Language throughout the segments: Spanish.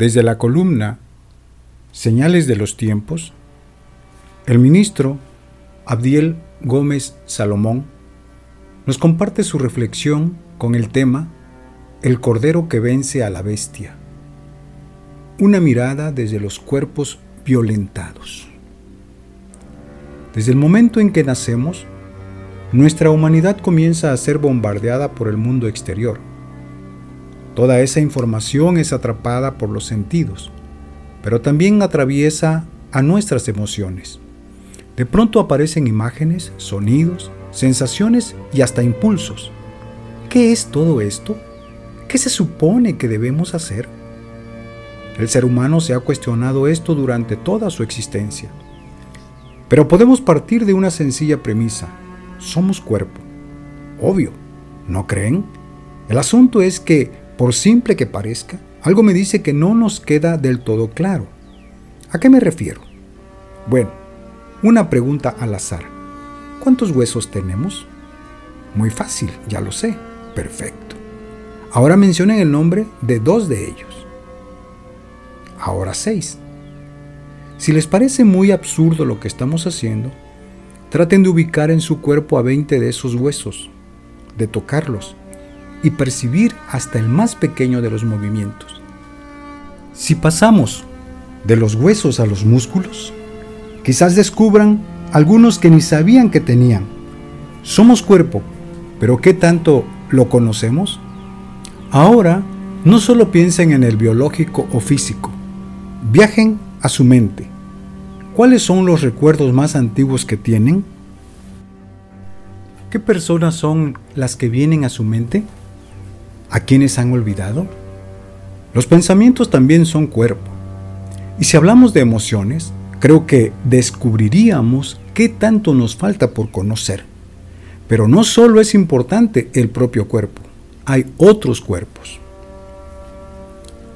Desde la columna Señales de los tiempos, el ministro Abdiel Gómez Salomón nos comparte su reflexión con el tema El Cordero que vence a la bestia. Una mirada desde los cuerpos violentados. Desde el momento en que nacemos, nuestra humanidad comienza a ser bombardeada por el mundo exterior. Toda esa información es atrapada por los sentidos, pero también atraviesa a nuestras emociones. De pronto aparecen imágenes, sonidos, sensaciones y hasta impulsos. ¿Qué es todo esto? ¿Qué se supone que debemos hacer? El ser humano se ha cuestionado esto durante toda su existencia. Pero podemos partir de una sencilla premisa. Somos cuerpo. Obvio, ¿no creen? El asunto es que, por simple que parezca, algo me dice que no nos queda del todo claro. ¿A qué me refiero? Bueno, una pregunta al azar. ¿Cuántos huesos tenemos? Muy fácil, ya lo sé. Perfecto. Ahora mencionen el nombre de dos de ellos. Ahora seis. Si les parece muy absurdo lo que estamos haciendo, traten de ubicar en su cuerpo a 20 de esos huesos, de tocarlos y percibir hasta el más pequeño de los movimientos. Si pasamos de los huesos a los músculos, quizás descubran algunos que ni sabían que tenían. Somos cuerpo, pero ¿qué tanto lo conocemos? Ahora, no solo piensen en el biológico o físico, viajen a su mente. ¿Cuáles son los recuerdos más antiguos que tienen? ¿Qué personas son las que vienen a su mente? ¿A quiénes han olvidado? Los pensamientos también son cuerpo. Y si hablamos de emociones, creo que descubriríamos qué tanto nos falta por conocer. Pero no solo es importante el propio cuerpo, hay otros cuerpos.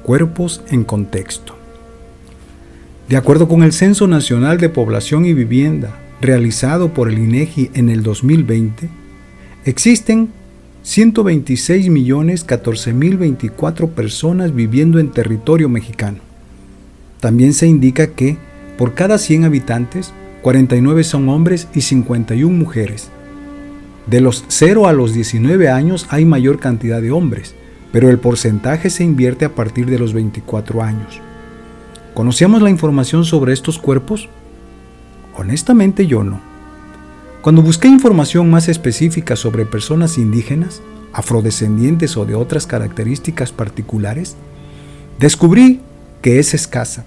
Cuerpos en contexto. De acuerdo con el Censo Nacional de Población y Vivienda realizado por el INEGI en el 2020, existen 126.014.024 personas viviendo en territorio mexicano. También se indica que por cada 100 habitantes, 49 son hombres y 51 mujeres. De los 0 a los 19 años hay mayor cantidad de hombres, pero el porcentaje se invierte a partir de los 24 años. ¿Conocíamos la información sobre estos cuerpos? Honestamente yo no. Cuando busqué información más específica sobre personas indígenas, afrodescendientes o de otras características particulares, descubrí que es escasa.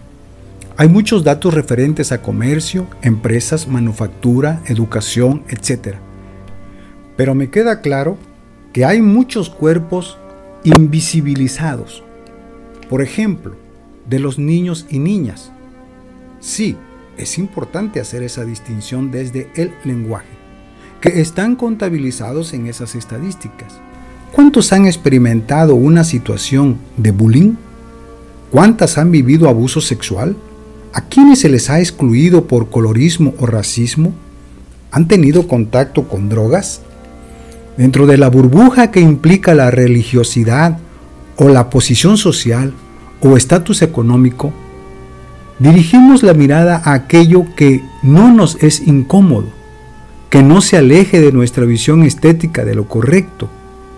Hay muchos datos referentes a comercio, empresas, manufactura, educación, etc. Pero me queda claro que hay muchos cuerpos invisibilizados. Por ejemplo, de los niños y niñas. Sí, es importante hacer esa distinción desde el lenguaje, que están contabilizados en esas estadísticas. ¿Cuántos han experimentado una situación de bullying? ¿Cuántas han vivido abuso sexual? ¿A quiénes se les ha excluido por colorismo o racismo? ¿Han tenido contacto con drogas? Dentro de la burbuja que implica la religiosidad o la posición social, o estatus económico, dirigimos la mirada a aquello que no nos es incómodo, que no se aleje de nuestra visión estética de lo correcto,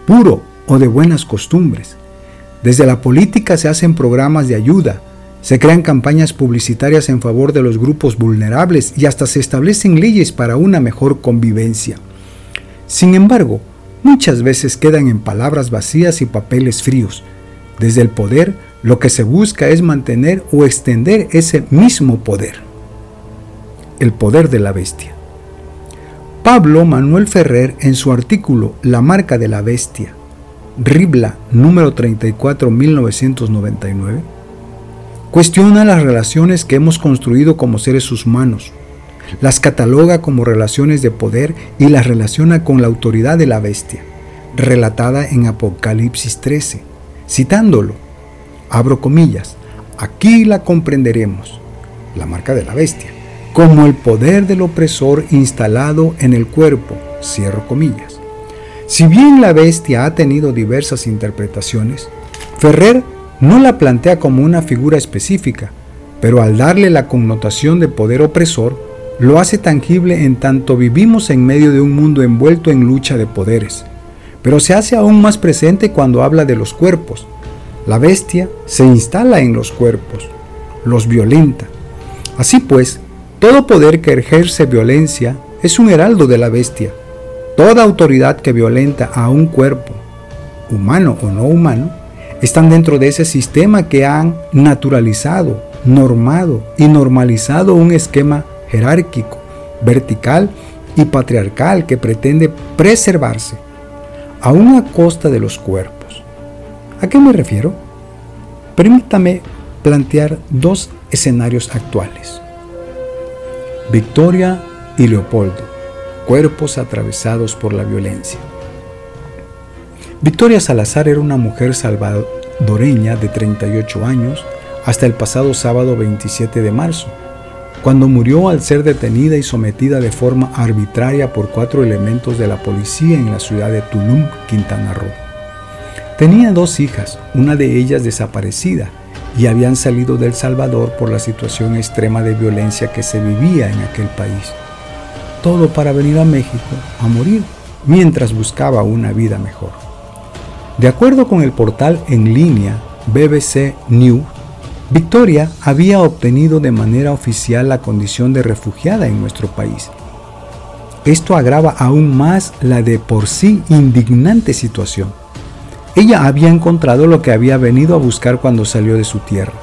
puro o de buenas costumbres. Desde la política se hacen programas de ayuda, se crean campañas publicitarias en favor de los grupos vulnerables y hasta se establecen leyes para una mejor convivencia. Sin embargo, muchas veces quedan en palabras vacías y papeles fríos. Desde el poder lo que se busca es mantener o extender ese mismo poder, el poder de la bestia. Pablo Manuel Ferrer en su artículo La marca de la bestia, Ribla número 34 1999, cuestiona las relaciones que hemos construido como seres humanos, las cataloga como relaciones de poder y las relaciona con la autoridad de la bestia, relatada en Apocalipsis 13, citándolo abro comillas, aquí la comprenderemos, la marca de la bestia, como el poder del opresor instalado en el cuerpo, cierro comillas. Si bien la bestia ha tenido diversas interpretaciones, Ferrer no la plantea como una figura específica, pero al darle la connotación de poder opresor, lo hace tangible en tanto vivimos en medio de un mundo envuelto en lucha de poderes. Pero se hace aún más presente cuando habla de los cuerpos. La bestia se instala en los cuerpos, los violenta. Así pues, todo poder que ejerce violencia es un heraldo de la bestia. Toda autoridad que violenta a un cuerpo, humano o no humano, están dentro de ese sistema que han naturalizado, normado y normalizado un esquema jerárquico, vertical y patriarcal que pretende preservarse, aún a costa de los cuerpos. ¿A qué me refiero? Permítame plantear dos escenarios actuales. Victoria y Leopoldo, cuerpos atravesados por la violencia. Victoria Salazar era una mujer salvadoreña de 38 años hasta el pasado sábado 27 de marzo, cuando murió al ser detenida y sometida de forma arbitraria por cuatro elementos de la policía en la ciudad de Tulum, Quintana Roo. Tenía dos hijas, una de ellas desaparecida, y habían salido del Salvador por la situación extrema de violencia que se vivía en aquel país. Todo para venir a México a morir mientras buscaba una vida mejor. De acuerdo con el portal en línea BBC News, Victoria había obtenido de manera oficial la condición de refugiada en nuestro país. Esto agrava aún más la de por sí indignante situación. Ella había encontrado lo que había venido a buscar cuando salió de su tierra,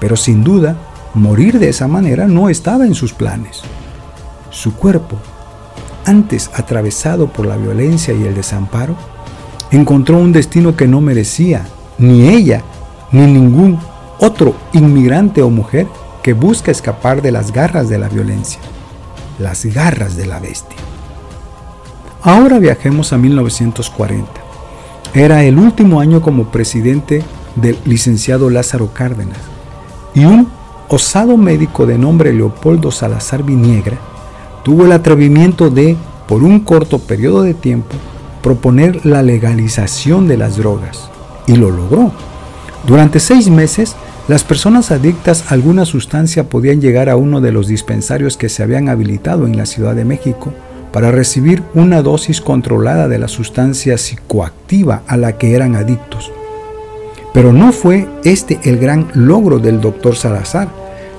pero sin duda, morir de esa manera no estaba en sus planes. Su cuerpo, antes atravesado por la violencia y el desamparo, encontró un destino que no merecía ni ella ni ningún otro inmigrante o mujer que busca escapar de las garras de la violencia, las garras de la bestia. Ahora viajemos a 1940. Era el último año como presidente del licenciado Lázaro Cárdenas y un osado médico de nombre Leopoldo Salazar Viniegra tuvo el atrevimiento de, por un corto periodo de tiempo, proponer la legalización de las drogas. Y lo logró. Durante seis meses, las personas adictas a alguna sustancia podían llegar a uno de los dispensarios que se habían habilitado en la Ciudad de México para recibir una dosis controlada de la sustancia psicoactiva a la que eran adictos. Pero no fue este el gran logro del doctor Salazar,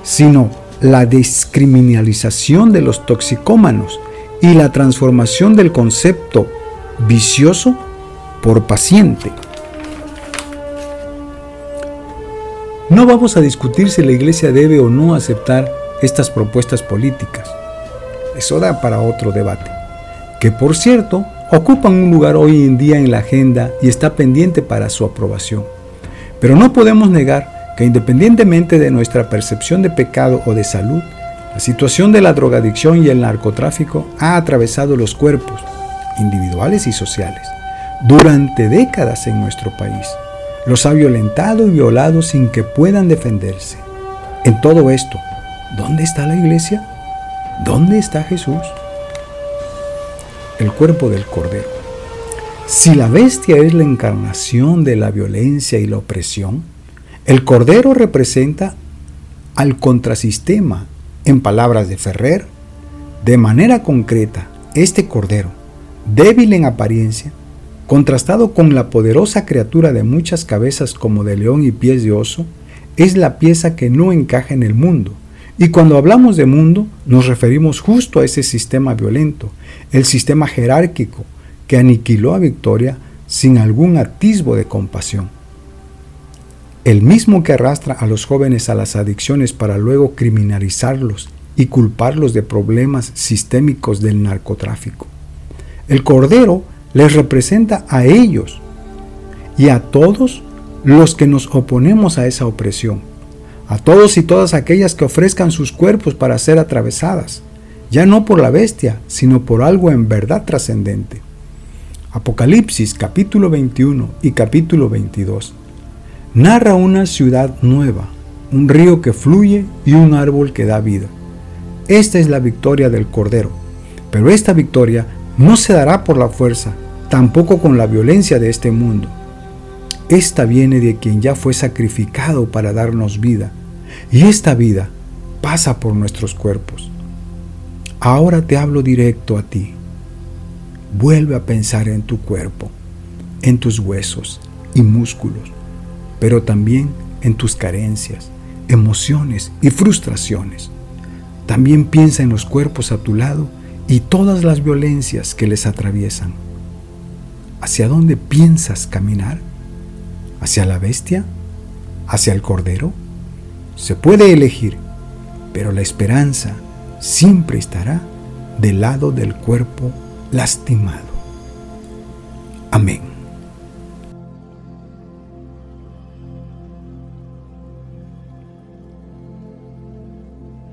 sino la descriminalización de los toxicómanos y la transformación del concepto vicioso por paciente. No vamos a discutir si la Iglesia debe o no aceptar estas propuestas políticas. Eso da para otro debate, que por cierto ocupan un lugar hoy en día en la agenda y está pendiente para su aprobación. Pero no podemos negar que independientemente de nuestra percepción de pecado o de salud, la situación de la drogadicción y el narcotráfico ha atravesado los cuerpos, individuales y sociales, durante décadas en nuestro país. Los ha violentado y violado sin que puedan defenderse. En todo esto, ¿dónde está la iglesia? ¿Dónde está Jesús? El cuerpo del Cordero. Si la bestia es la encarnación de la violencia y la opresión, el Cordero representa al contrasistema, en palabras de Ferrer, de manera concreta, este Cordero débil en apariencia, contrastado con la poderosa criatura de muchas cabezas como de león y pies de oso, es la pieza que no encaja en el mundo. Y cuando hablamos de mundo, nos referimos justo a ese sistema violento, el sistema jerárquico que aniquiló a Victoria sin algún atisbo de compasión. El mismo que arrastra a los jóvenes a las adicciones para luego criminalizarlos y culparlos de problemas sistémicos del narcotráfico. El Cordero les representa a ellos y a todos los que nos oponemos a esa opresión, a todos y todas aquellas que ofrezcan sus cuerpos para ser atravesadas, ya no por la bestia, sino por algo en verdad trascendente. Apocalipsis capítulo 21 y capítulo 22 narra una ciudad nueva, un río que fluye y un árbol que da vida. Esta es la victoria del Cordero, pero esta victoria no se dará por la fuerza, tampoco con la violencia de este mundo. Esta viene de quien ya fue sacrificado para darnos vida, y esta vida pasa por nuestros cuerpos. Ahora te hablo directo a ti. Vuelve a pensar en tu cuerpo, en tus huesos y músculos, pero también en tus carencias, emociones y frustraciones. También piensa en los cuerpos a tu lado y todas las violencias que les atraviesan. ¿Hacia dónde piensas caminar? ¿Hacia la bestia? ¿Hacia el cordero? Se puede elegir, pero la esperanza siempre estará del lado del cuerpo lastimado.